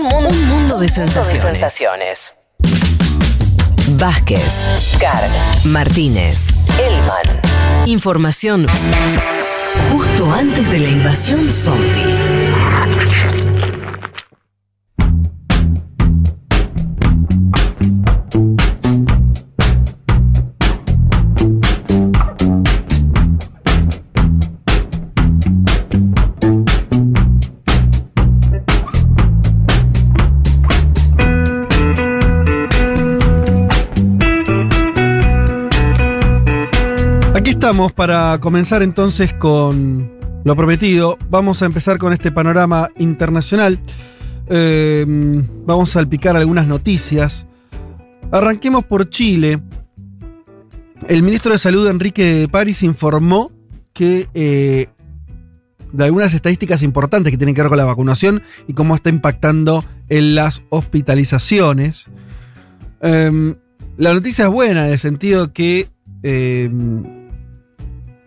Un mundo, un mundo de sensaciones. sensaciones. Vázquez, Carg, Martínez. Elman. Información justo antes de la invasión zombie. Para comenzar entonces con lo prometido. Vamos a empezar con este panorama internacional. Eh, vamos a salpicar algunas noticias. Arranquemos por Chile. El ministro de Salud, Enrique París, informó que eh, de algunas estadísticas importantes que tienen que ver con la vacunación y cómo está impactando en las hospitalizaciones. Eh, la noticia es buena en el sentido que eh,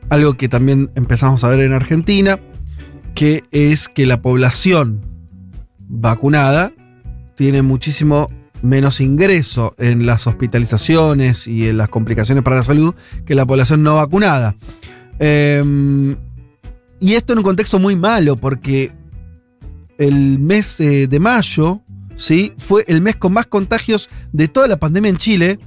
algo que también empezamos a ver en Argentina, que es que la población vacunada tiene muchísimo menos ingreso en las hospitalizaciones y en las complicaciones para la salud que la población no vacunada. Eh, y esto en un contexto muy malo, porque el mes eh, de mayo ¿sí? fue el mes con más contagios de toda la pandemia en Chile,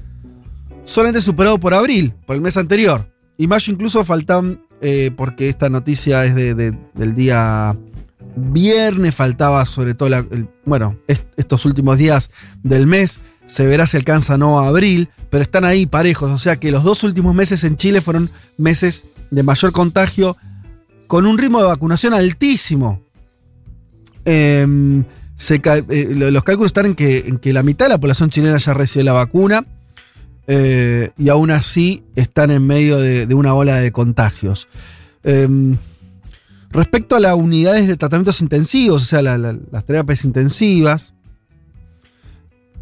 solamente superado por abril, por el mes anterior. Y mayo incluso faltan, eh, porque esta noticia es de- de- del día viernes, faltaba sobre todo, el- bueno, est- estos últimos días del mes, se verá si alcanza no a abril, pero están ahí parejos, o sea que los dos últimos meses en Chile fueron meses de mayor contagio, con un ritmo de vacunación altísimo. Em, eh, lo- los cálculos están en que, en que la mitad de la población chilena ya recibe la vacuna eh, y aún así están en medio de, una ola de contagios. Em, respecto a las unidades de tratamientos intensivos, o sea, la- la- las terapias intensivas,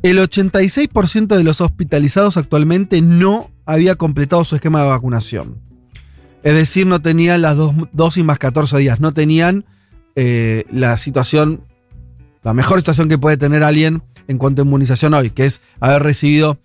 el 86% de los hospitalizados actualmente no había completado su esquema de vacunación. Es decir, no tenían las dos dosis más 14 días, no tenían eh, la situación, la mejor situación que puede tener alguien en cuanto a inmunización hoy, que es haber recibido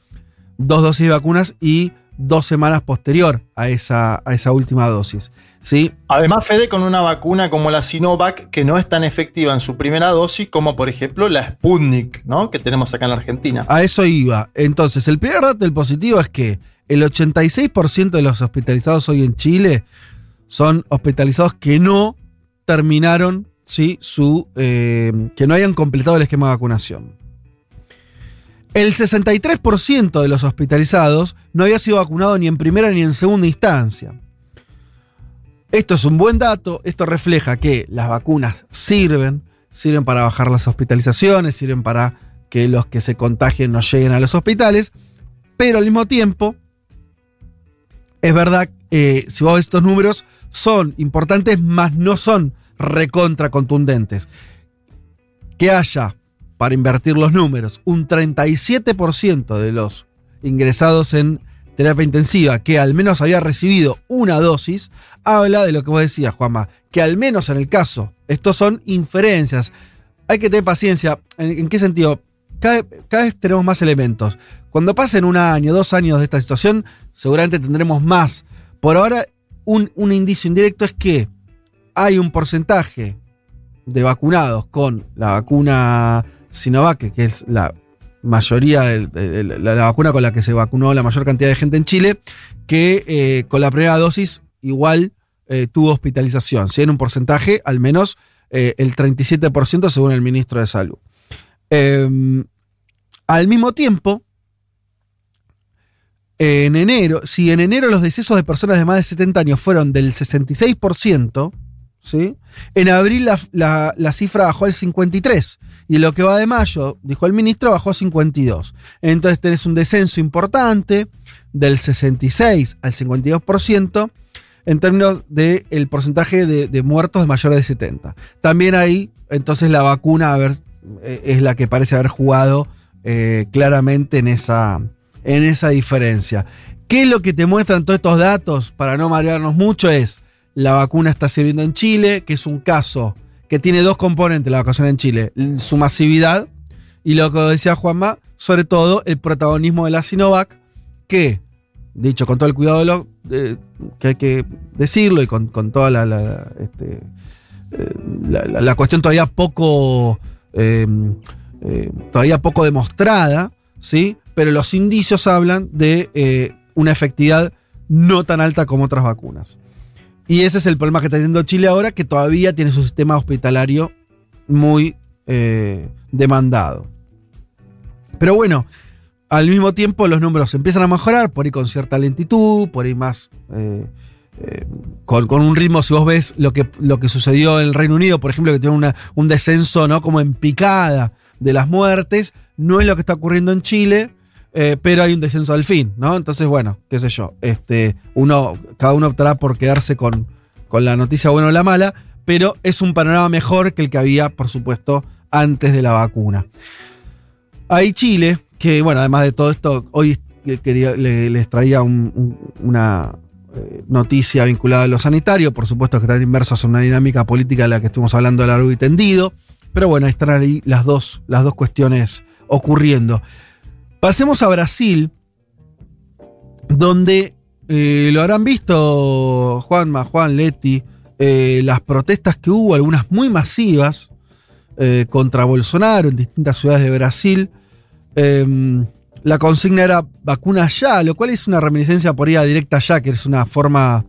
dos dosis de vacunas y dos semanas posterior a esa, a esa última dosis. ¿sí? Además, Fede, con una vacuna como la Sinovac, que no es tan efectiva en su primera dosis como, por ejemplo, la Sputnik, ¿no? Que tenemos acá en la Argentina. A eso iba. Entonces, el primer dato del positivo es que el 86% de los hospitalizados hoy en Chile son hospitalizados que no terminaron, ¿sí? Su, eh, que no hayan completado el esquema de vacunación. El 63% de los hospitalizados no había sido vacunado ni en primera ni en segunda instancia. Esto es un buen dato, esto refleja que las vacunas sirven, sirven para bajar las hospitalizaciones, sirven para que los que se contagien no lleguen a los hospitales, pero al mismo tiempo, es verdad, eh, si vos estos números, son importantes, mas no son recontra contundentes. Que haya, para invertir los números, un 37% de los ingresados en terapia intensiva que al menos había recibido una dosis, habla de lo que vos decías, Juanma, que al menos en el caso, estos son inferencias. Hay que tener paciencia. ¿En, qué sentido? Cada, cada vez tenemos más elementos. Cuando pasen un año, dos años de esta situación, seguramente tendremos más. Por ahora, un, un indicio indirecto es que hay un porcentaje de vacunados con la vacuna Sinovac, que es la mayoría, de la, vacuna con la que se vacunó la mayor cantidad de gente en Chile, que eh, con la primera dosis igual eh, tuvo hospitalización. En un porcentaje, al menos eh, el 37% según el ministro de Salud. Eh, al mismo tiempo, en enero, si en enero los decesos de personas de más de 70 años fueron del 66%, ¿sí? en abril la, la- la cifra bajó al 53%. Y lo que va de mayo, dijo el ministro, bajó a 52%. Entonces tenés un descenso importante del 66 al 52% en términos del porcentaje de, de muertos de mayores de 70. También ahí, entonces la vacuna eh, es la que parece haber jugado eh, claramente en esa, en esa diferencia. ¿Qué es lo que te muestran todos estos datos para no marearnos mucho? Es la vacuna está sirviendo en Chile, que es un caso que tiene dos componentes la vacunación en Chile, su masividad y lo que decía Juanma, sobre todo el protagonismo de la Sinovac, que, dicho con todo el cuidado de que hay que decirlo y con, con toda la, la, este, eh, cuestión todavía poco, eh, eh, todavía poco demostrada, ¿sí? pero los indicios hablan de eh, una efectividad no tan alta como otras vacunas. Y ese es el problema que está teniendo Chile ahora, que todavía tiene su sistema hospitalario muy eh, demandado. Pero bueno, al mismo tiempo los números empiezan a mejorar, por ahí con cierta lentitud, por ahí más... eh, eh, con, con un ritmo, si vos ves lo que, lo que sucedió en el Reino Unido, por ejemplo, que tiene una- un descenso, ¿no? Como en picada de las muertes, no es lo que está ocurriendo en Chile, eh, pero hay un descenso al fin, ¿no? Entonces, bueno, qué sé yo, este, uno, cada uno optará por quedarse con, con la noticia buena o la mala, pero es un panorama mejor que el que había, por supuesto, antes de la vacuna. Ahí Chile, que bueno, además de todo esto, hoy quería, le- les traía un- un- una eh, noticia vinculada a lo sanitario, por supuesto que están inmersos en una dinámica política de la que estuvimos hablando largo y tendido, pero bueno, están ahí las dos, las dos cuestiones ocurriendo. Pasemos a Brasil, donde eh, lo habrán visto Juanma, Juan, Leti, eh, las protestas que hubo, algunas muy masivas, eh, contra Bolsonaro en distintas ciudades de Brasil. Em, la consigna era vacuna ya, lo cual es una reminiscencia por ella directa ya, que es una forma,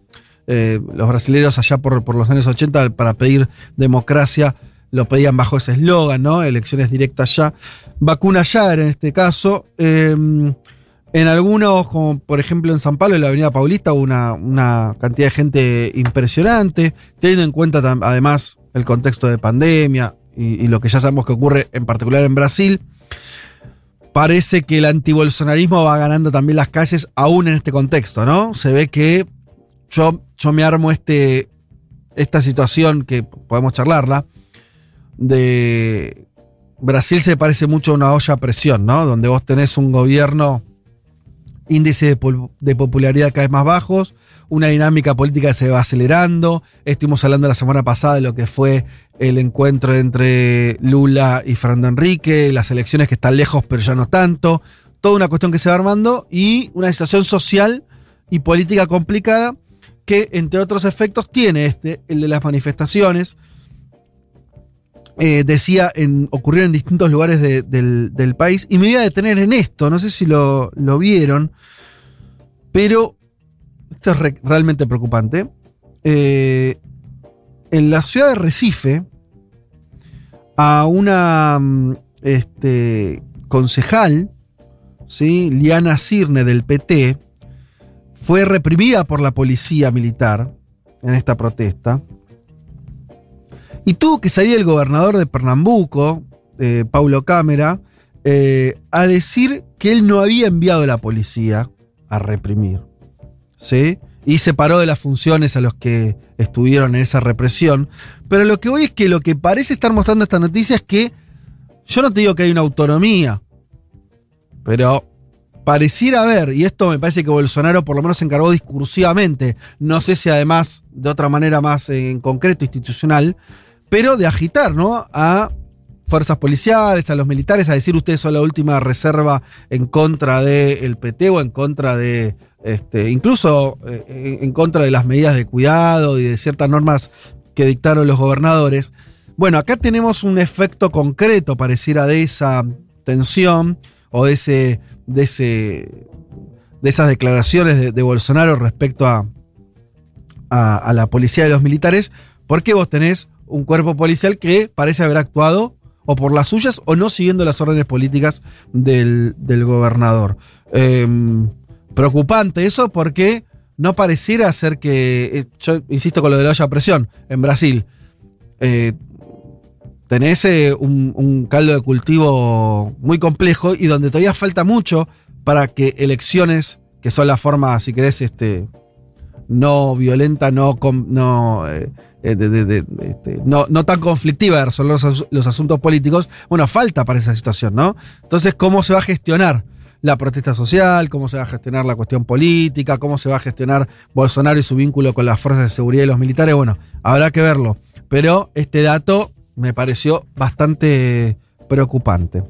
los brasileños allá por, por los años 80 para pedir democracia, lo pedían bajo ese eslogan, ¿no? Elecciones directas ya. Vacuna ya en este caso. Em, en algunos, como por ejemplo en San Pablo, en la Avenida Paulista, hubo una, una cantidad de gente impresionante, teniendo en cuenta además el contexto de pandemia y, y lo que ya sabemos que ocurre en particular en Brasil. Parece que el antibolsonarismo va ganando también las calles, aún en este contexto, ¿no? Se ve que yo, yo me armo este, esta situación que podemos charlarla, de Brasil se parece mucho a una olla a presión, ¿no? Donde vos tenés un gobierno índice de, popularidad cada vez más bajos, una dinámica política que se va acelerando. Estuvimos hablando la semana pasada de lo que fue el encuentro entre Lula y Fernando Enrique, las elecciones que están lejos pero ya no tanto, toda una cuestión que se va armando y una situación social y política complicada que entre otros efectos tiene este, el de las manifestaciones. Eh, decía, en, ocurrieron en distintos lugares de- del, país. Y me voy a detener en esto, no sé si lo, vieron, pero esto es re- realmente preocupante. Eh, en la ciudad de Recife, a una mm, este, concejal, ¿sí? Liana Cirne del PT, fue reprimida por la policía militar en esta protesta. Y tuvo que salir el gobernador de Pernambuco, eh, Paulo Cámara, eh, a decir que él no había enviado a la policía a reprimir. ¿Sí? Y se paró de las funciones a los que estuvieron en esa represión. Pero lo que voy es que lo que parece estar mostrando esta noticia es que yo no te digo que hay una autonomía, pero pareciera haber, y esto me parece que Bolsonaro por lo menos se encargó discursivamente, no sé si además de otra manera más en concreto institucional, pero de agitar, ¿no? A fuerzas policiales, a los militares, a decir ustedes son la última reserva en contra del PT o en contra de, este, incluso eh, en contra de las medidas de cuidado y de ciertas normas que dictaron los gobernadores. Bueno, acá tenemos un efecto concreto, pareciera, de esa tensión o de ese, de ese, de esas declaraciones de, de Bolsonaro respecto a, a, a la policía y los militares, porque vos tenés un cuerpo policial que parece haber actuado o por las suyas o no siguiendo las órdenes políticas del, gobernador. Em, preocupante eso porque no pareciera ser que, eh, yo insisto con lo de la olla a presión, en Brasil, eh, tenés eh, un, un caldo de cultivo muy complejo y donde todavía falta mucho para que elecciones, que son la forma, si querés, este, no violenta, no, no, eh, eh, este, no, no tan conflictiva de resolver los, los asuntos políticos, bueno, falta para esa situación, ¿no? Entonces, ¿cómo se va a gestionar la protesta social? ¿Cómo se va a gestionar la cuestión política? ¿Cómo se va a gestionar Bolsonaro y su vínculo con las fuerzas de seguridad y los militares? Bueno, habrá que verlo. pero este dato me pareció bastante preocupante.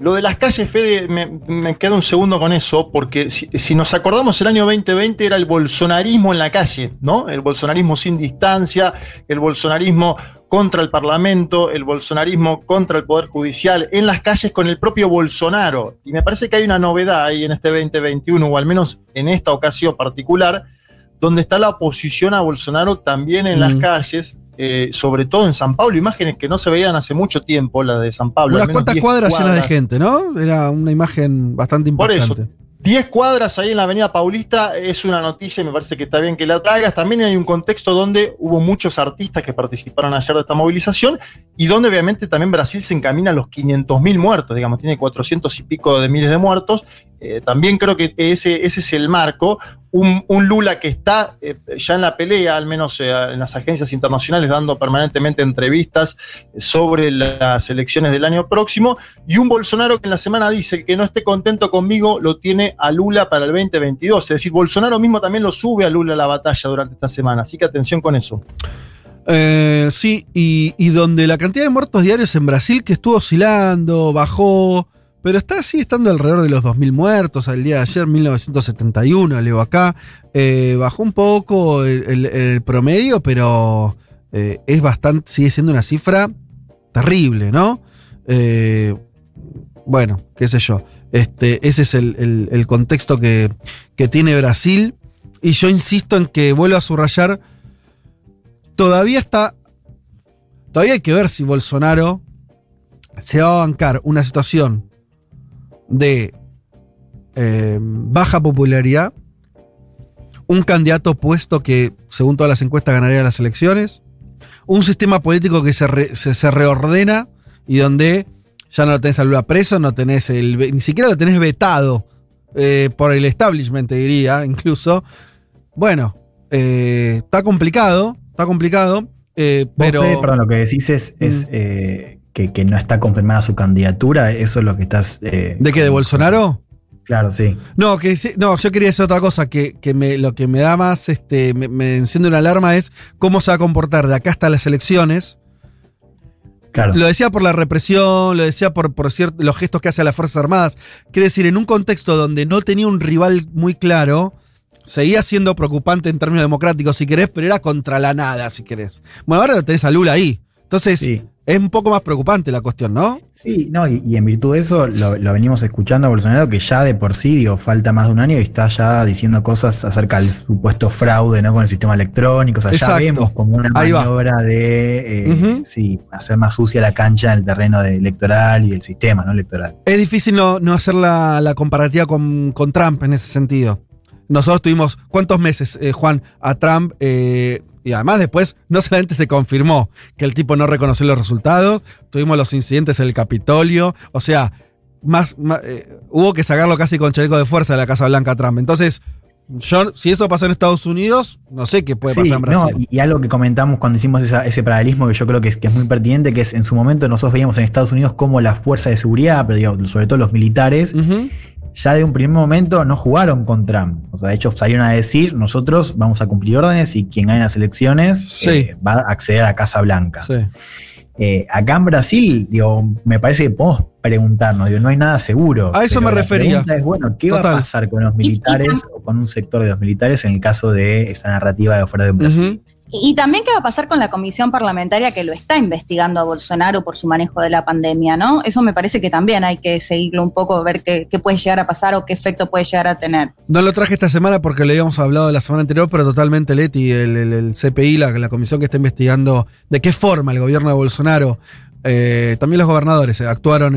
Lo de las calles, Fede, me, me quedo un segundo con eso, porque si, nos acordamos, el año 2020 era el bolsonarismo en la calle, ¿no? El bolsonarismo sin distancia, el bolsonarismo contra el Parlamento, el bolsonarismo contra el Poder Judicial, en las calles con el propio Bolsonaro. Y me parece que hay una novedad ahí en este 2021, o al menos en esta ocasión particular, donde está la oposición a Bolsonaro también en mm. las calles, eh, sobre todo en San Pablo, imágenes que no se veían hace mucho tiempo, la de San Pablo. Unas cuantas cuadras, llenas de gente, ¿no? Era una imagen bastante importante. Por eso, 10 cuadras ahí en la Avenida Paulista es una noticia y me parece que está bien que la traigas. También hay un contexto donde hubo muchos artistas que participaron ayer de esta movilización y donde obviamente también Brasil se encamina a los 500.000 muertos, digamos, tiene 400 y pico de miles de muertos eh, también creo que ese, ese es el marco. Un, Lula que está eh, ya en la pelea, al menos eh, en las agencias internacionales, dando permanentemente entrevistas sobre las elecciones del año próximo, y un Bolsonaro que en la semana dice el que no esté contento conmigo lo tiene a Lula para el 2022. Es decir, Bolsonaro mismo también lo sube a Lula a la batalla durante esta semana. Así que atención con eso. sí, y, y donde la cantidad de muertos diarios en Brasil que estuvo oscilando, bajó. Pero está así, estando alrededor de los 2.000 muertos al día de ayer, 1971, leo acá. Eh, bajó un poco el, promedio, pero eh, es bastante, sigue siendo una cifra terrible, ¿no? Eh, bueno, qué sé yo. Este, ese es el, contexto que, que tiene Brasil. Y yo insisto en que vuelvo a subrayar, todavía está, todavía hay que ver si Bolsonaro se va a bancar una situación de eh, baja popularidad, un candidato puesto que, según todas las encuestas, ganaría las elecciones, un sistema político que se, se, reordena y donde ya no lo tenés a Lula preso, no tenés el, ni siquiera lo tenés vetado eh, por el establishment, diría, incluso. Bueno, eh, está complicado, está complicado, pero... perdón, lo que decís es, es mm que, no está confirmada su candidatura, eso es lo que estás... Eh, ¿De qué? ¿De Bolsonaro? Claro, sí. No, que no, yo quería decir otra cosa, que, me, lo que me da más, este, me, enciende una alarma es cómo se va a comportar de acá hasta las elecciones. Claro. Lo decía por la represión, lo decía por, por los gestos que hace a las Fuerzas Armadas. Quiere decir, en un contexto donde no tenía un rival muy claro, seguía siendo preocupante en términos democráticos, si querés, pero era contra la nada, si querés. Bueno, ahora lo tenés a Lula ahí. Entonces, es un poco más preocupante la cuestión, ¿no? Sí, no, y, en virtud de eso lo, venimos escuchando a Bolsonaro, que ya de por sí, digo, falta más de un año y está ya diciendo cosas acerca del supuesto fraude, ¿no? Con el sistema electrónico. O sea, ya vemos como una maniobra de eh, sí, hacer más sucia la cancha en el terreno electoral y el sistema, ¿no? Electoral. Es difícil no, hacer la, comparativa con, Trump en ese sentido. Nosotros tuvimos, ¿cuántos meses, eh, Juan, a Trump eh, y además después no solamente se confirmó que el tipo no reconoció los resultados, tuvimos los incidentes en el Capitolio, o sea, más, eh, hubo que sacarlo casi con chaleco de fuerza de la Casa Blanca Trump. Entonces, yo, si eso pasa en Estados Unidos, no sé qué puede pasar en Brasil. y, algo que comentamos cuando hicimos ese paralelismo que yo creo que es, que es, muy pertinente, que es en su momento nosotros veíamos en Estados Unidos como la fuerza de seguridad, pero sobre todo los militares, ya de un primer momento no jugaron con Trump. O sea, de hecho salieron a decir, nosotros vamos a cumplir órdenes y quien gane las elecciones eh, va a acceder a Casa Blanca. Eh, acá en Brasil, digo, me parece que podemos preguntarnos, digo, no hay nada seguro. A eso me refería. es, bueno, ¿qué va a pasar con los militares o con un sector de los militares en el caso de esta narrativa de fuera de Brasil? Y también qué va a pasar con la comisión parlamentaria que lo está investigando a Bolsonaro por su manejo de la pandemia, ¿no? Eso me parece que también hay que seguirlo un poco, ver qué, puede llegar a pasar o qué efecto puede llegar a tener. No lo traje esta semana porque le habíamos hablado la semana anterior, pero totalmente Leti, el, CPI, la, comisión que está investigando de qué forma el gobierno de Bolsonaro eh, también los gobernadores eh, actuaron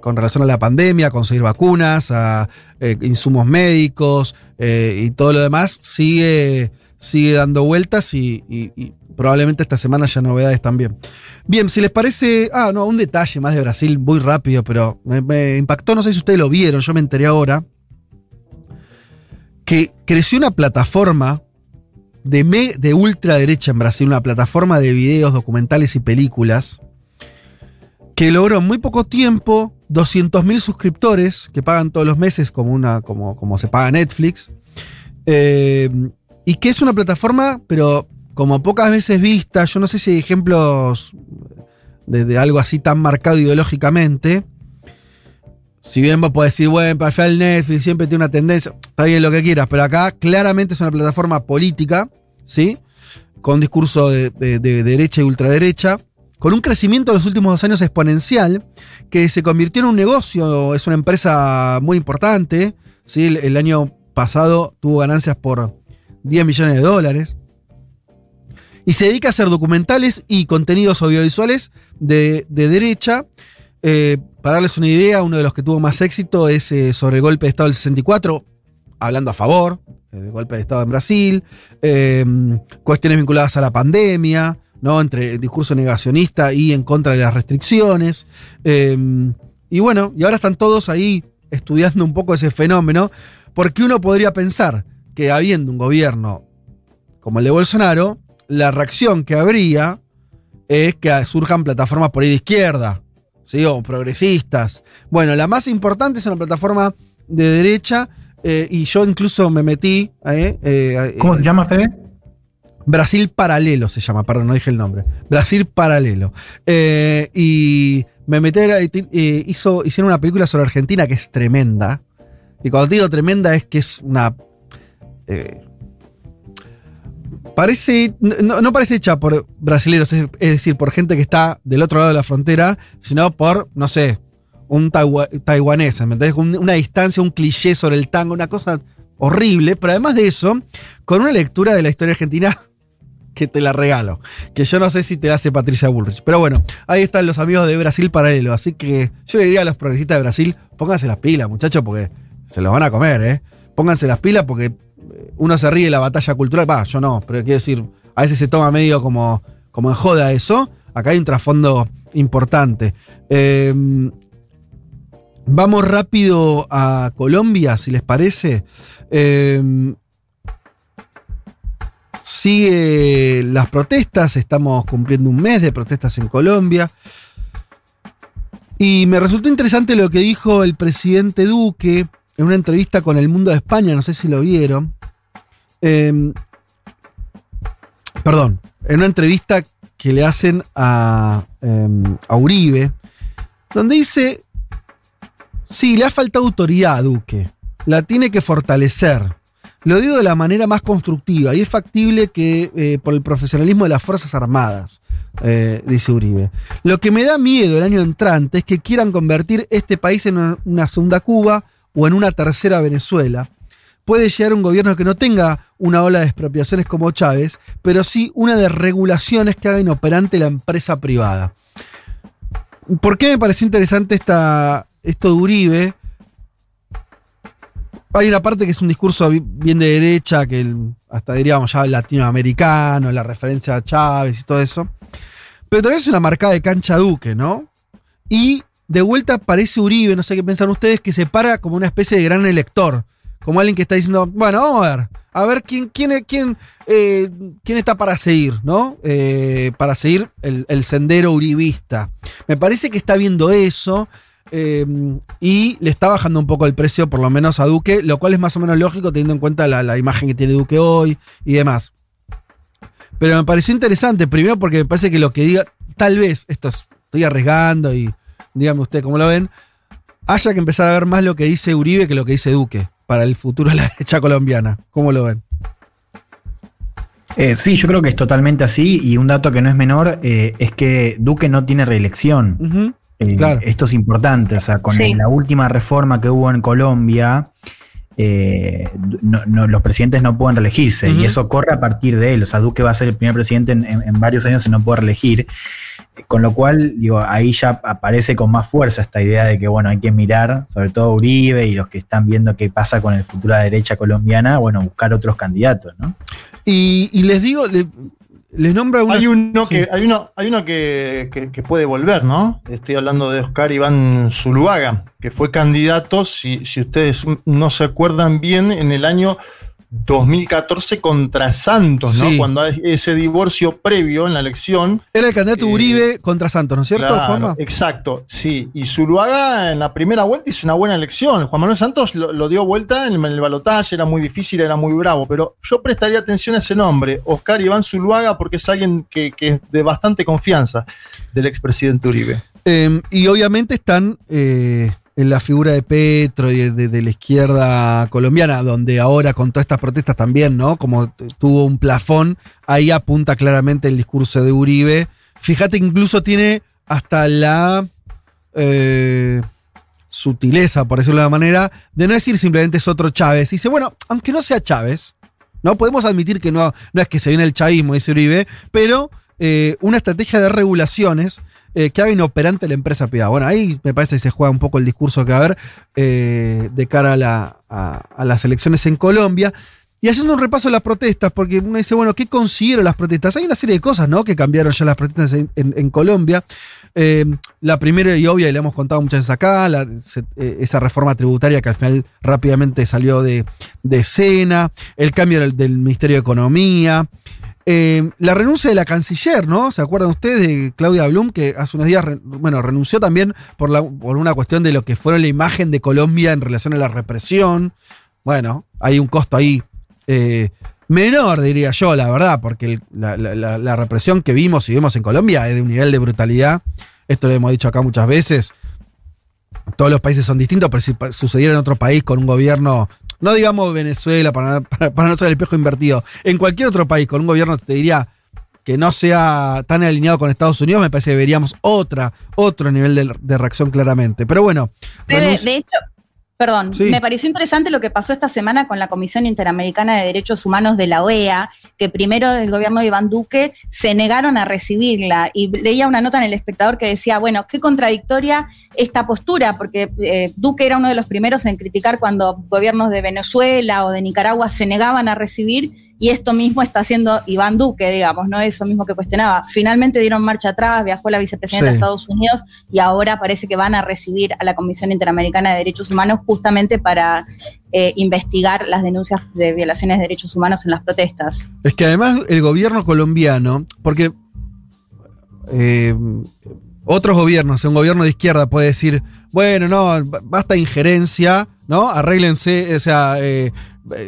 con relación a la pandemia, a conseguir vacunas, a eh, insumos médicos y todo lo demás. Sigue sigue dando vueltas y, probablemente esta semana haya novedades también. Bien, si les parece. Ah, no, un detalle más de Brasil, muy rápido, pero me, impactó, no sé si ustedes lo vieron, yo me enteré ahora. Que creció una plataforma de, me, de ultraderecha en Brasil, una plataforma de videos, documentales y películas, que logró en muy poco tiempo 200.000 suscriptores que pagan todos los meses como, una, como, como se paga Netflix. Eh, y que es una plataforma, pero como pocas veces vista, yo no sé si hay ejemplos de, de algo así tan marcado ideológicamente. Si bien vos podés decir, bueno, para el final Netflix siempre tiene una tendencia, está bien lo que quieras, pero acá claramente es una plataforma política, ¿sí? Con discurso de, de- de derecha y ultraderecha, con un crecimiento en los últimos dos años exponencial, que se convirtió en un negocio, es una empresa muy importante, ¿sí? El, el año pasado tuvo ganancias por 10 millones de dólares. Y se dedica a hacer documentales y contenidos audiovisuales de, de derecha. Eh, para darles una idea, uno de los que tuvo más éxito es eh, sobre el golpe de Estado del 64, hablando a favor eh, del golpe de Estado en Brasil, eh, cuestiones vinculadas a la pandemia, ¿no? entre discurso negacionista y en contra de las restricciones. Eh, y bueno, y ahora están todos ahí estudiando un poco ese fenómeno, porque uno podría pensar que habiendo un gobierno como el de Bolsonaro, la reacción que habría es que surjan plataformas por ahí de izquierda, ¿sí? o progresistas. Bueno, la más importante es una plataforma de derecha, eh, y yo incluso me metí. eh, eh, ¿Cómo se llama, Fede? Brasil Paralelo se llama, perdón, no dije el nombre. Brasil Paralelo. Y me metí, a- hizo, hicieron una película sobre Argentina que es tremenda. Y cuando te digo tremenda es que es una... eh, parece... No, parece hecha por brasileños, es, decir, por gente que está del otro lado de la frontera, sino por, no sé, un taiwanés, ¿me entendés? Un- una distancia, un cliché sobre el tango, una cosa horrible, pero además de eso, con una lectura de la historia argentina que te la regalo. Que yo no sé si te la hace Patricia Bullrich. Pero bueno, ahí están los amigos de Brasil Paralelo. Así que yo le diría a los progresistas de Brasil, pónganse las pilas, muchachos, porque se los van a comer, ¿eh? Pónganse las pilas porque uno se ríe de la batalla cultural. Va, yo no, pero quiero decir, a veces se toma medio como, como en joda eso. Acá hay un trasfondo importante. Eh, vamos rápido a Colombia, si les parece. Eh, Sigue las protestas, estamos cumpliendo un mes de protestas en Colombia. Y me resultó interesante lo que dijo el presidente Duque en una entrevista con El Mundo de España, no sé si lo vieron. Eh, perdón, en una entrevista que le hacen a, eh, a Uribe, donde dice, sí, le ha faltado autoridad a Duque, la tiene que fortalecer. Lo digo de la manera más constructiva y es factible que eh, por el profesionalismo de las Fuerzas Armadas, eh, dice Uribe. Lo que me da miedo el año entrante es que quieran convertir este país en una segunda Cuba o en una tercera Venezuela. Puede llegar un gobierno que no tenga una ola de expropiaciones como Chávez, pero sí una de regulaciones que haga inoperante la empresa privada. ¿Por qué me pareció interesante esta, esto de Uribe? hay una parte que es un discurso bi- bien de derecha, que hasta diríamos ya latinoamericano, la referencia a Chávez y todo eso. Pero también es una marcada de cancha Duque, ¿no? Y de vuelta aparece Uribe, no sé qué piensan ustedes, que se para como una especie de gran elector. Como alguien que está diciendo, bueno, vamos a ver, a ver quién, quién, quién, eh, quién está para seguir, ¿no? Eh, para seguir el, el sendero uribista. Me parece que está viendo eso. Eh, y le está bajando un poco el precio, por lo menos a Duque, lo cual es más o menos lógico teniendo en cuenta la, imagen que tiene Duque hoy y demás. Pero me pareció interesante, primero porque me parece que lo que diga, tal vez, esto es- estoy arriesgando y dígame usted cómo lo ven, haya que empezar a ver más lo que dice Uribe que lo que dice Duque para el futuro de la derecha colombiana. ¿Cómo lo ven? Eh, sí, yo creo que es totalmente así y un dato que no es menor eh, es que Duque no tiene reelección. Eh, Claro. Esto es importante, o sea, con Sí. la última reforma que hubo en Colombia, eh, no- no- los presidentes no pueden reelegirse y eso corre a partir de él. O sea, Duque va a ser el primer presidente en, en- en varios años y no puede reelegir. Con lo cual, digo, ahí ya aparece con más fuerza esta idea de que, bueno, hay que mirar, sobre todo Uribe y los que están viendo qué pasa con el futuro de la derecha colombiana, bueno, buscar otros candidatos, ¿no? Y, y les digo, le- les nombro algunas- Hay uno, Sí. que, hay uno, hay uno que, que- que puede volver, ¿no? Estoy hablando de Oscar Iván Zuluaga, que fue candidato, si, si ustedes no se acuerdan bien, en el año 2014 contra Santos, ¿no? Sí. Cuando hay ese divorcio previo en la elección. Era el candidato Eh, Uribe contra Santos, ¿no es cierto, Claro, Juanma? Exacto, sí. Y Zuluaga en la primera vuelta hizo una buena elección. Juan Manuel Santos lo, lo dio vuelta en el, balotaje, era muy difícil, era muy bravo. Pero yo prestaría atención a ese nombre, Oscar Iván Zuluaga, porque es alguien que, que es de bastante confianza del expresidente Uribe. Eh, y obviamente están eh, en la figura de Petro y de, la izquierda colombiana, donde ahora con todas estas protestas también, ¿no? Como tuvo un plafón, ahí apunta claramente el discurso de Uribe. Fíjate, incluso tiene hasta la eh, sutileza, por decirlo de una manera, de no decir simplemente es otro Chávez. Dice, bueno, aunque no sea Chávez, ¿no? Podemos admitir que no, no es que se viene el chavismo, dice Uribe, pero eh, una estrategia de regulaciones eh, que haga inoperante la empresa privada. Bueno, ahí me parece que se juega un poco el discurso que va a haber eh, de cara a, la- a- a las elecciones en Colombia. Y haciendo un repaso de las protestas, porque uno dice, bueno, ¿qué consiguieron las protestas? Hay una serie de cosas, ¿no? Que cambiaron ya las protestas en, Colombia. Eh, la primera y obvia, y la hemos contado muchas veces acá, eh, esa reforma tributaria que al final rápidamente salió de, escena, el cambio del Ministerio de Economía, eh, la renuncia de la canciller, ¿no? ¿Se acuerdan ustedes de Claudia Blum, que hace unos días, bueno, renunció también por, por una cuestión de lo que fue la imagen de Colombia en relación a la represión? Bueno, hay un costo ahí eh, menor, diría yo, la verdad, porque la, la- represión que vimos y vemos en Colombia es de un nivel de brutalidad. Esto lo hemos dicho acá muchas veces. Todos los países son distintos, pero si sucediera en otro país con un gobierno, no digamos Venezuela, para, para- para no ser el espejo invertido, en cualquier otro país con un gobierno, te diría que no sea tan alineado con Estados Unidos, me parece que veríamos otra, otro nivel de, de reacción claramente. Pero bueno, de hecho, perdón, Sí. me pareció interesante lo que pasó esta semana con la Comisión Interamericana de Derechos Humanos de la OEA, que primero del gobierno de Iván Duque se negaron a recibirla. Y leía una nota en El Espectador que decía, bueno, qué contradictoria esta postura, porque eh, Duque era uno de los primeros en criticar cuando gobiernos de Venezuela o de Nicaragua se negaban a recibir, y esto mismo está haciendo Iván Duque, digamos, ¿no? Eso mismo que cuestionaba. Finalmente dieron marcha atrás, viajó la vicepresidenta Sí. de Estados Unidos y ahora parece que van a recibir a la Comisión Interamericana de Derechos Humanos justamente para eh, investigar las denuncias de violaciones de derechos humanos en las protestas. Es que además el gobierno colombiano, porque eh, otros gobiernos, un gobierno de izquierda puede decir, bueno, no, ba- basta injerencia, ¿no? Arréglense, o sea, eh,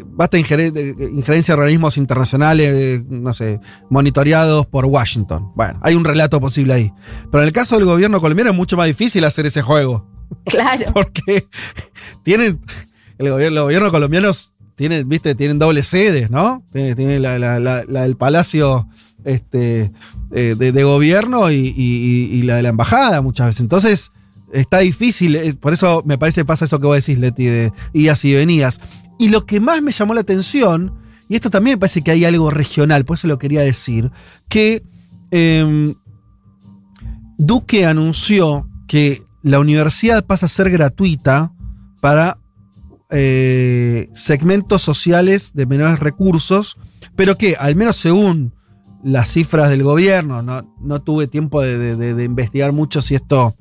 basta ingere- de- injerencia de organismos internacionales, eh, no sé, monitoreados por Washington. Bueno, hay un relato posible ahí. Pero en el caso del gobierno colombiano es mucho más difícil hacer ese juego. Claro. Porque tienen. El gobierno, los gobiernos colombianos tienen, viste, tienen dobles sedes, ¿no? Tienen, tienen la, la- la- la del palacio este, eh, de, de gobierno y, y- y la de la embajada muchas veces. Entonces, está difícil. por eso me parece que pasa eso que vos decís, Leti, de idas y venidas. Y lo que más me llamó la atención, y esto también me parece que hay algo regional, por eso lo quería decir, que em, Duque anunció que la universidad pasa a ser gratuita para eh, segmentos sociales de menores recursos, pero que, al menos según las cifras del gobierno, no, no tuve tiempo de, investigar mucho si esto,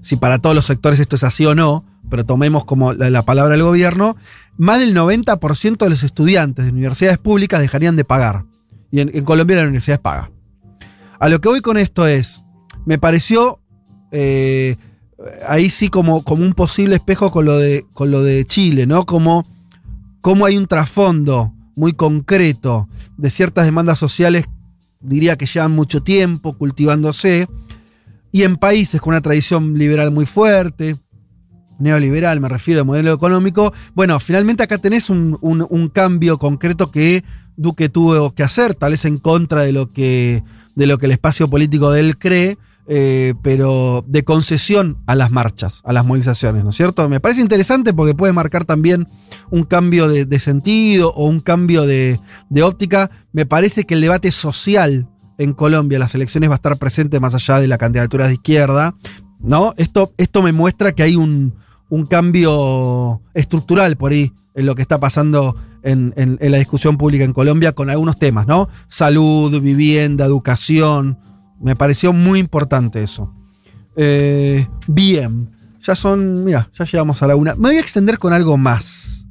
si para todos los sectores esto es así o no, pero tomemos como la, la palabra del gobierno, más del 90% de los estudiantes de universidades públicas dejarían de pagar. Y en, Colombia la universidad paga. A lo que voy con esto es, me pareció eh, ahí sí como, como un posible espejo con lo de, con lo de Chile, ¿no? Como, como hay un trasfondo muy concreto de ciertas demandas sociales, diría que llevan mucho tiempo cultivándose, y en países con una tradición liberal muy fuerte, neoliberal, me refiero al modelo económico, bueno, finalmente acá tenés un, un- cambio concreto que Duque tuvo que hacer, tal vez en contra de lo que, de lo que el espacio político de él cree, eh, pero de concesión a las marchas, a las movilizaciones, ¿no es cierto? Me parece interesante porque puede marcar también un cambio de, de sentido o un cambio de, de óptica. Me parece que el debate social en Colombia, las elecciones va a estar presente más allá de la candidatura de izquierda, ¿no? Esto, esto me muestra que hay un, un cambio estructural por ahí en lo que está pasando en, la discusión pública en Colombia con algunos temas, ¿no? Salud, vivienda, educación. Me pareció muy importante eso. Eh, bien, ya son, mira, ya llegamos a la una. Me voy a extender con algo más,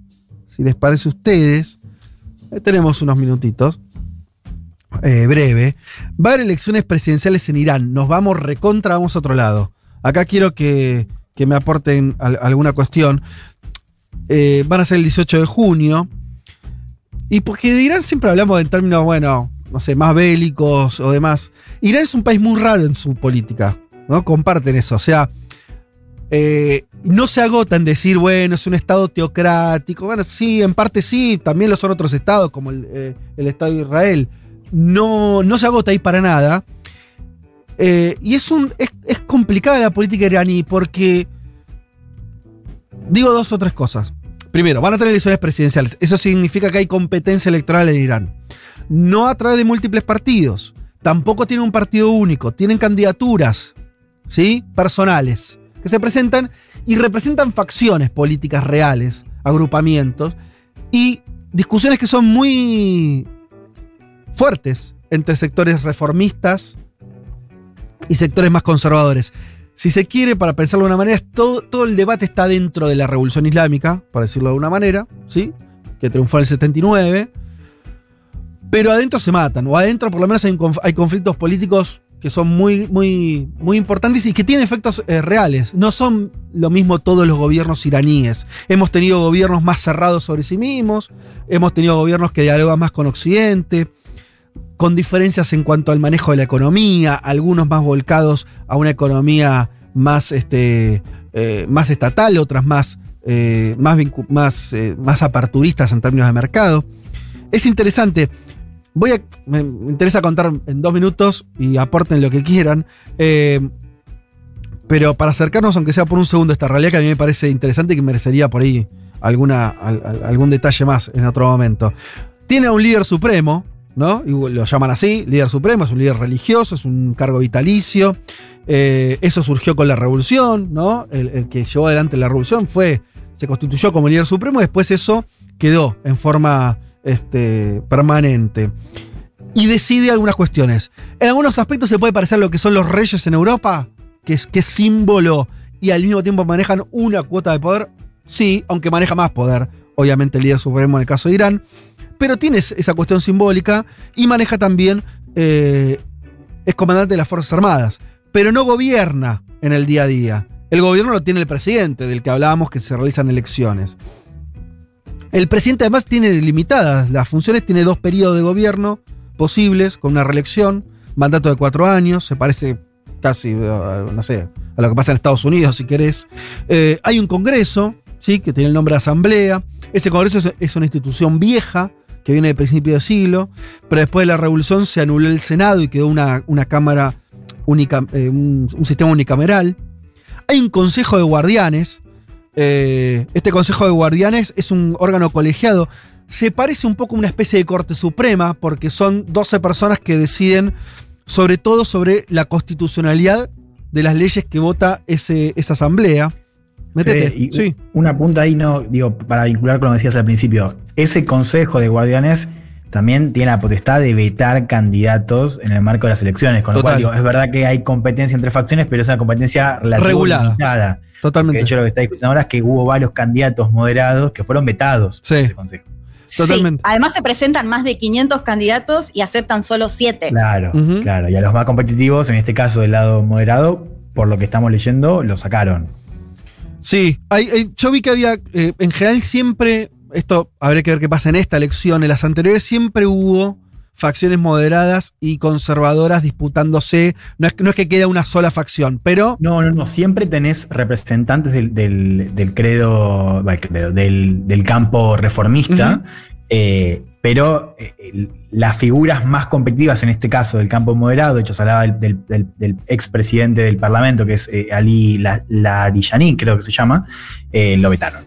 si les parece a ustedes, eh, tenemos unos minutitos. Eh, breve. Va a haber elecciones presidenciales en Irán. Nos vamos recontra, vamos a otro lado. Acá quiero que, que me aporten al- alguna cuestión. Eh, van a ser el 18 de junio. Y porque de Irán siempre hablamos en términos, bueno, no sé, más bélicos o demás. Irán es un país muy raro en su política, ¿no? Comparten eso. O sea, eh, no se agota en decir, bueno, es un estado teocrático. Bueno, sí, en parte sí, también lo son otros estados, como el, eh, el Estado de Israel. No, no se agota ahí para nada. Eh, y es, un, es, es complicada la política iraní porque. Digo dos o tres cosas. Primero, van a tener elecciones presidenciales. Eso significa que hay competencia electoral en Irán. No a través de múltiples partidos. Tampoco tienen un partido único. Tienen candidaturas, ¿sí? Personales, que se presentan y representan facciones políticas reales, agrupamientos, y discusiones que son muy fuertes entre sectores reformistas y sectores más conservadores. Si se quiere, para pensarlo de una manera, todo, todo el debate está dentro de la revolución islámica, para decirlo de una manera, ¿sí? Que triunfó en el 79. Pero adentro se matan, o adentro por lo menos hay, hay conflictos políticos que son muy, muy, muy importantes y que tienen efectos eh, reales. No son lo mismo todos los gobiernos iraníes. Hemos tenido gobiernos más cerrados sobre sí mismos, hemos tenido gobiernos que dialogan más con Occidente, con diferencias en cuanto al manejo de la economía, algunos más volcados a una economía más, este, eh, más estatal, otras más, eh, más, más, eh, más aperturistas en términos de mercado. Es interesante. Voy a. Me, interesa contar en dos minutos y aporten lo que quieran. pero para acercarnos, aunque sea por un segundo, a esta realidad que a mí me parece interesante y que merecería por ahí alguna, al- al- algún detalle más en otro momento. Tiene a un líder supremo, lo llaman así, líder supremo, es un líder religioso, es un cargo vitalicio. Eh, eso surgió con la revolución, el que llevó adelante la revolución fue, se constituyó como líder supremo y después eso quedó en forma este, permanente. Y decide algunas cuestiones. En algunos aspectos se puede parecer a lo que son los reyes en Europa, que es, que es símbolo y al mismo tiempo manejan una cuota de poder. Sí, aunque maneja más poder, obviamente el líder supremo en el caso de Irán, pero tiene es- esa cuestión simbólica y maneja también, eh, es comandante de las Fuerzas Armadas, pero no gobierna en el día a día. El gobierno lo tiene el presidente, del que hablábamos que se realizan elecciones. El presidente además tiene limitadas las funciones, tiene dos periodos de gobierno posibles con una reelección, mandato de cuatro años, se parece casi, eh, no sé, a lo que pasa en Estados Unidos, si querés. Eh, hay un Congreso, ¿sí? que tiene el nombre de Asamblea. Ese Congreso es, es una institución vieja, que viene de principio de siglo, pero después de la Revolución se anuló el Senado y quedó una, una Cámara única, eh, un, sistema unicameral. Hay un Consejo de Guardianes. eh, este Consejo de Guardianes es un órgano colegiado. Se parece un poco a una especie de Corte Suprema, porque son 12 personas que deciden sobre todo sobre la constitucionalidad de las leyes que vota ese, esa asamblea. Métete. Eh, y sí. Una punta ahí, no, digo, para vincular con lo que decías al principio. Ese consejo de guardianes también tiene la potestad de vetar candidatos en el marco de las elecciones. Con lo Total. cual, digo, es verdad que hay competencia entre facciones, pero es una competencia Regulada. limitada. Totalmente. de hecho, lo que está discutiendo ahora es que hubo varios candidatos moderados que fueron vetados Sí. por ese consejo. Totalmente. Sí. Además se presentan más de 500 candidatos y aceptan solo 7. Claro, claro. Y a los más competitivos, en este caso del lado moderado, por lo que estamos leyendo, lo sacaron. Sí, hay- hay- yo vi que había, eh, en general siempre, esto habría que ver qué pasa en esta elección, en las anteriores siempre hubo facciones moderadas y conservadoras disputándose, no es, no es que quede una sola facción, pero No, no, no. Siempre tenés representantes del, del- del credo, del, del campo reformista, eh, pero eh, las figuras más competitivas en este caso del campo moderado, de hecho se hablaba del, del- del- del expresidente del Parlamento, que es eh, Ali La- Larijani, creo que se llama, lo vetaron.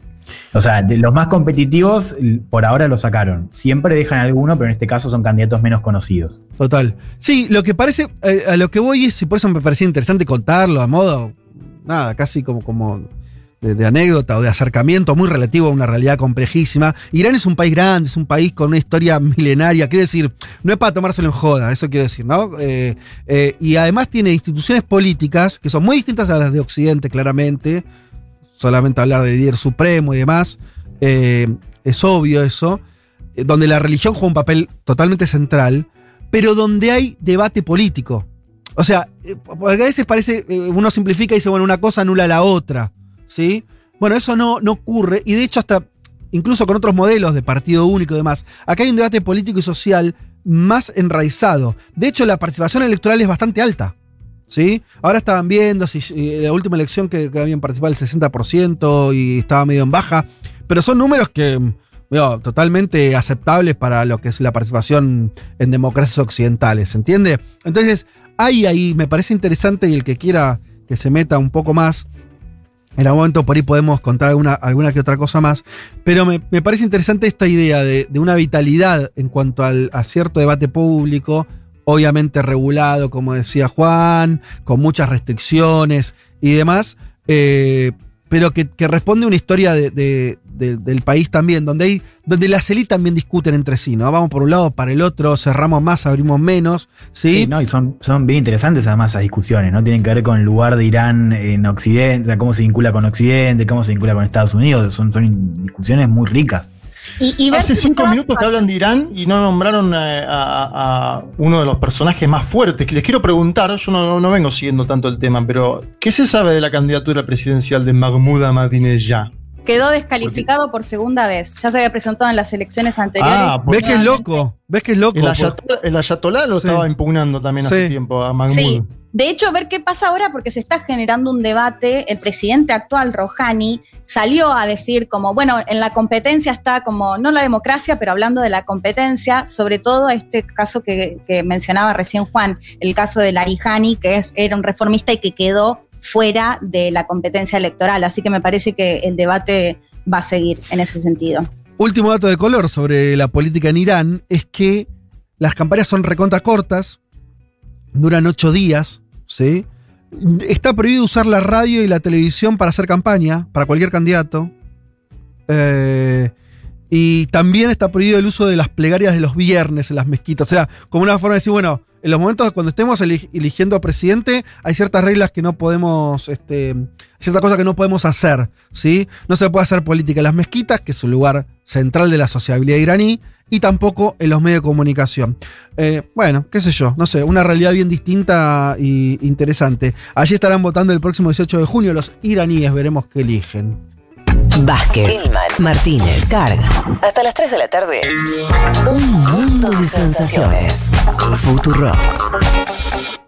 O sea, los más competitivos, por ahora lo sacaron. Siempre dejan alguno, pero en este caso son candidatos menos conocidos. total. Sí, lo que parece, a lo que voy es, y por eso me parecía interesante contarlo a modo, nada, casi como, como de, anécdota o de acercamiento muy relativo a una realidad complejísima. Irán es un país grande, es un país con una historia milenaria, quiere decir, no es para tomárselo en joda, eso quiero decir, ¿no? Eh, eh, y además tiene instituciones políticas que son muy distintas a las de Occidente, claramente. Solamente hablar de líder supremo y demás, eh, es obvio eso. donde la religión juega un papel totalmente central, pero donde hay debate político. O sea, a veces parece, uno simplifica y dice, bueno, una cosa anula la otra, ¿sí? Bueno, eso no, no ocurre, y de hecho hasta, incluso con otros modelos de partido único y demás, acá hay un debate político y social más enraizado. De hecho, la participación electoral es bastante alta. ¿Sí? Ahora estaban viendo si si la última elección que, habían participado el 60% y estaba medio en baja, pero son números que totalmente aceptables para lo que es la participación en democracias occidentales, ¿se entiende? Entonces, hay ahí, me parece interesante y el que quiera que se meta un poco más, en algún momento por ahí podemos contar alguna, alguna que otra cosa más, pero me, me parece interesante esta idea de, de una vitalidad en cuanto al, a cierto debate público, obviamente regulado, como decía Juan, con muchas restricciones y demás, eh, pero que, que responde a una historia de- de- de- del país también, donde, hay, donde las élites también discuten entre sí, ¿no? Vamos por un lado, para el otro, cerramos más, abrimos menos, ¿sí? Sí, no, y son, son bien interesantes además esas discusiones, ¿no? Tienen que ver con el lugar de Irán en Occidente, o sea, cómo se vincula con Occidente, cómo se vincula con Estados Unidos. Son, son discusiones muy ricas. Y, y ver Hace cinco minutos que hablan de Irán y no nombraron eh, a, a- a uno de los personajes más fuertes. Que les quiero preguntar, yo no, no vengo siguiendo tanto el tema, pero ¿qué se sabe de la candidatura presidencial de Mahmoud Ahmadinejad? Quedó descalificado por segunda vez. Ya se había presentado en las elecciones anteriores. Ah, ¿Ves que es loco? ¿Ves que es loco? El ayatolá, el ayatolá lo Sí. estaba impugnando también hace tiempo a Mahmoud. Sí. De hecho, ver qué pasa ahora, porque se está generando un debate. El presidente actual, Rouhani, salió a decir como, bueno, en la competencia está como, no la democracia, pero hablando de la competencia, sobre todo este caso que, que mencionaba recién Juan, el caso de Larijani, que es, era un reformista y que quedó fuera de la competencia electoral. Así que me parece que el debate va a seguir en ese sentido. Último dato de color sobre la política en Irán es que las campañas son recontra cortas, duran ocho días, ¿sí? Está prohibido usar la radio y la televisión para hacer campaña, para cualquier candidato. Eh, y también está prohibido el uso de las plegarias de los viernes en las mezquitas. O sea, como una forma de decir, bueno, en los momentos cuando estemos eli- eligiendo a presidente, hay ciertas reglas que no podemos, este, ciertas cosas que no podemos hacer, ¿sí? No se puede hacer política en las mezquitas, que es un lugar central de la sociabilidad iraní, y tampoco en los medios de comunicación. Eh, bueno, qué sé yo, no sé, una realidad bien distinta y interesante. Allí estarán votando el próximo 18 de junio los iraníes, veremos qué eligen. Vázquez, Hillman, Martínez, Carga. Hasta las 3 de la tarde. un mundo de sensaciones. Futurock.